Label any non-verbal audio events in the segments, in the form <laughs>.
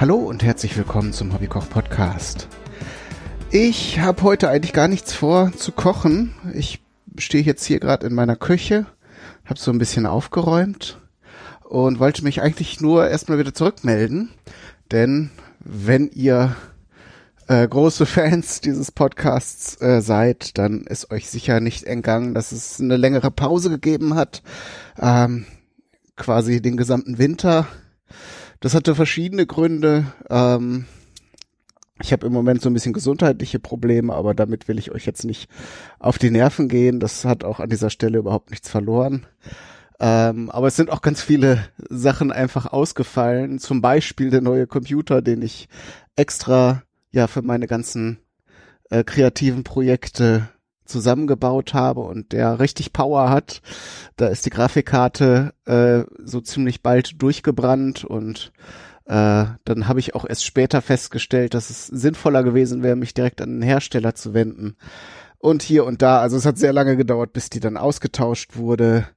Hallo und herzlich willkommen zum Hobbykoch Podcast. Ich habe heute eigentlich gar nichts vor zu kochen. Ich stehe jetzt hier gerade in meiner Küche, habe so ein bisschen aufgeräumt und wollte mich eigentlich nur erstmal wieder zurückmelden, denn wenn ihr äh, große <laughs> Fans dieses Podcasts äh, seid, dann ist euch sicher nicht entgangen, dass es eine längere Pause gegeben hat, ähm, quasi den gesamten Winter. Das hatte verschiedene Gründe. Ähm, ich habe im Moment so ein bisschen gesundheitliche Probleme, aber damit will ich euch jetzt nicht auf die Nerven gehen. Das hat auch an dieser Stelle überhaupt nichts verloren. Ähm, aber es sind auch ganz viele Sachen einfach ausgefallen. Zum Beispiel der neue Computer, den ich extra ja für meine ganzen äh, kreativen Projekte zusammengebaut habe und der richtig Power hat. Da ist die Grafikkarte äh, so ziemlich bald durchgebrannt und äh, dann habe ich auch erst später festgestellt, dass es sinnvoller gewesen wäre, mich direkt an den Hersteller zu wenden. Und hier und da, also es hat sehr lange gedauert, bis die dann ausgetauscht wurde.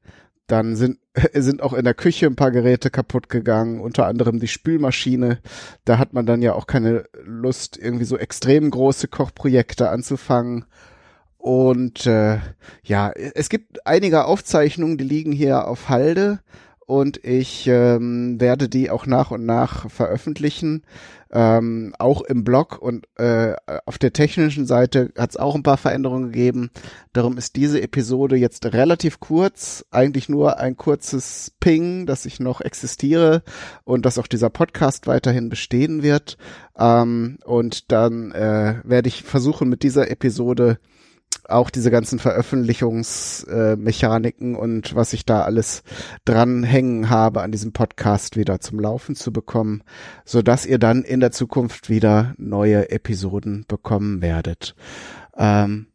Dann sind, <laughs> sind auch in der Küche ein paar Geräte kaputt gegangen, unter anderem die Spülmaschine. Da hat man dann ja auch keine Lust, irgendwie so extrem große Kochprojekte anzufangen. Und äh, ja, es gibt einige Aufzeichnungen, die liegen hier auf Halde und ich ähm, werde die auch nach und nach veröffentlichen. Ähm, auch im Blog und äh, auf der technischen Seite hat es auch ein paar Veränderungen gegeben. Darum ist diese Episode jetzt relativ kurz, eigentlich nur ein kurzes Ping, dass ich noch existiere und dass auch dieser Podcast weiterhin bestehen wird. Ähm, und dann äh, werde ich versuchen, mit dieser Episode auch diese ganzen Veröffentlichungsmechaniken äh, und was ich da alles dranhängen habe an diesem Podcast wieder zum Laufen zu bekommen, so dass ihr dann in der Zukunft wieder neue Episoden bekommen werdet. Ähm,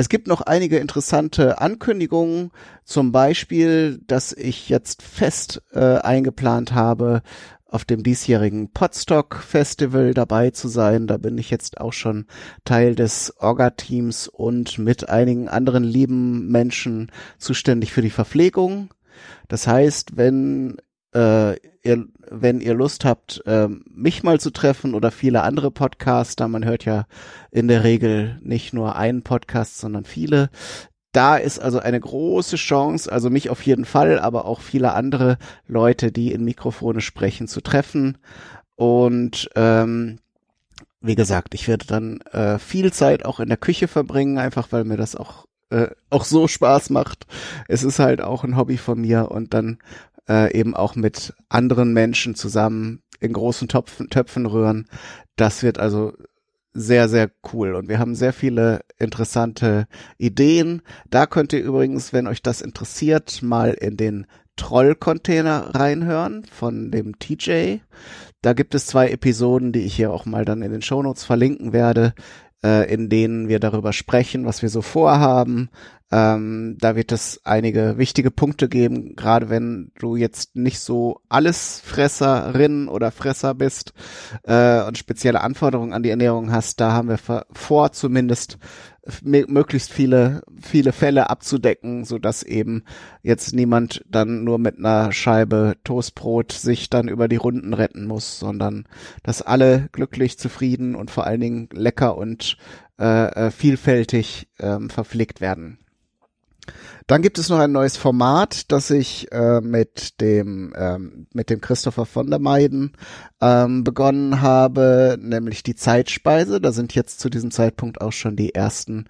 es gibt noch einige interessante Ankündigungen, zum Beispiel, dass ich jetzt fest äh, eingeplant habe, auf dem diesjährigen Podstock Festival dabei zu sein. Da bin ich jetzt auch schon Teil des Orga-Teams und mit einigen anderen lieben Menschen zuständig für die Verpflegung. Das heißt, wenn äh, ihr, wenn ihr Lust habt, äh, mich mal zu treffen oder viele andere Podcaster, man hört ja in der Regel nicht nur einen Podcast, sondern viele, da ist also eine große Chance, also mich auf jeden Fall, aber auch viele andere Leute, die in Mikrofone sprechen, zu treffen. Und ähm, wie gesagt, ich werde dann äh, viel Zeit auch in der Küche verbringen, einfach weil mir das auch äh, auch so Spaß macht. Es ist halt auch ein Hobby von mir und dann äh, eben auch mit anderen Menschen zusammen in großen Töpfen, Töpfen rühren. Das wird also sehr, sehr cool. Und wir haben sehr viele interessante Ideen. Da könnt ihr übrigens, wenn euch das interessiert, mal in den Troll-Container reinhören von dem TJ. Da gibt es zwei Episoden, die ich hier auch mal dann in den Shownotes verlinken werde, äh, in denen wir darüber sprechen, was wir so vorhaben, ähm, da wird es einige wichtige Punkte geben, gerade wenn du jetzt nicht so alles Fresserin oder Fresser bist äh, und spezielle Anforderungen an die Ernährung hast. Da haben wir vor, zumindest möglichst viele, viele Fälle abzudecken, so dass eben jetzt niemand dann nur mit einer Scheibe Toastbrot sich dann über die Runden retten muss, sondern dass alle glücklich, zufrieden und vor allen Dingen lecker und äh, äh vielfältig ähm, verpflegt werden. Dann gibt es noch ein neues Format, das ich äh, mit dem ähm, mit dem Christopher von der Meiden ähm, begonnen habe, nämlich die Zeitspeise. Da sind jetzt zu diesem Zeitpunkt auch schon die ersten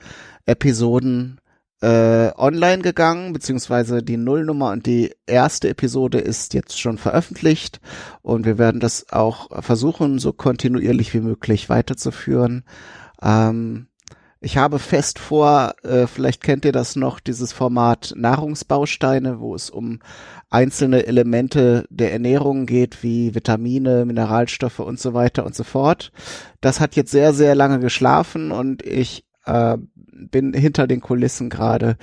Episoden äh, online gegangen, beziehungsweise die Nullnummer und die erste Episode ist jetzt schon veröffentlicht und wir werden das auch versuchen, so kontinuierlich wie möglich weiterzuführen. Ähm, ich habe fest vor, äh, vielleicht kennt ihr das noch, dieses Format Nahrungsbausteine, wo es um einzelne Elemente der Ernährung geht, wie Vitamine, Mineralstoffe und so weiter und so fort. Das hat jetzt sehr, sehr lange geschlafen und ich äh, bin hinter den Kulissen gerade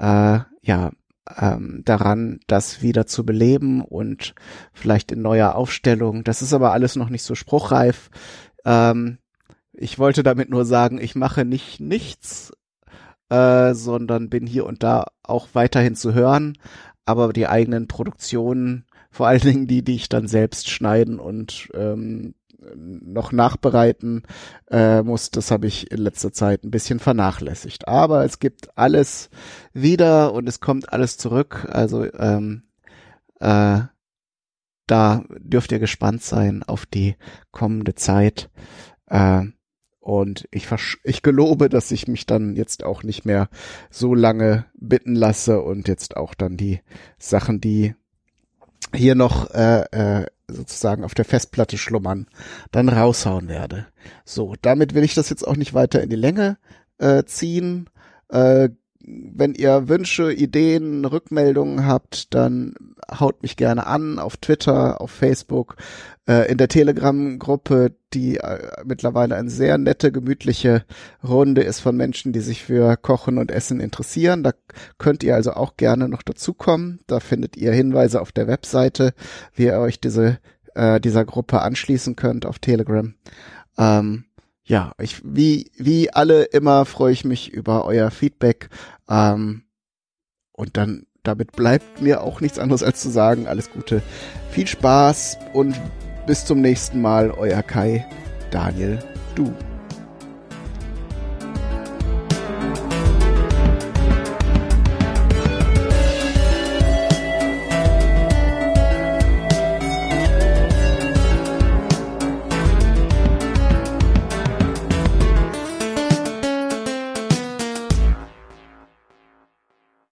äh, ja ähm, daran, das wieder zu beleben und vielleicht in neuer Aufstellung. Das ist aber alles noch nicht so spruchreif. Ähm, ich wollte damit nur sagen, ich mache nicht nichts, äh, sondern bin hier und da auch weiterhin zu hören, aber die eigenen Produktionen, vor allen Dingen die, die ich dann selbst schneiden und ähm, noch nachbereiten äh, muss, das habe ich in letzter Zeit ein bisschen vernachlässigt. Aber es gibt alles wieder und es kommt alles zurück. Also ähm, äh, da dürft ihr gespannt sein auf die kommende Zeit. Äh, und ich, ich gelobe, dass ich mich dann jetzt auch nicht mehr so lange bitten lasse und jetzt auch dann die Sachen, die hier noch äh, äh, sozusagen auf der Festplatte schlummern, dann raushauen werde. So, damit will ich das jetzt auch nicht weiter in die Länge äh, ziehen. Äh, wenn ihr Wünsche, Ideen, Rückmeldungen habt, dann haut mich gerne an auf Twitter, auf Facebook, äh, in der Telegram-Gruppe, die äh, mittlerweile eine sehr nette, gemütliche Runde ist von Menschen, die sich für Kochen und Essen interessieren. Da könnt ihr also auch gerne noch dazukommen. Da findet ihr Hinweise auf der Webseite, wie ihr euch diese äh, dieser Gruppe anschließen könnt auf Telegram. Ähm, ja, ich, wie, wie alle immer freue ich mich über euer Feedback. Ähm, und dann, damit bleibt mir auch nichts anderes als zu sagen, alles Gute, viel Spaß und bis zum nächsten Mal, euer Kai, Daniel, du.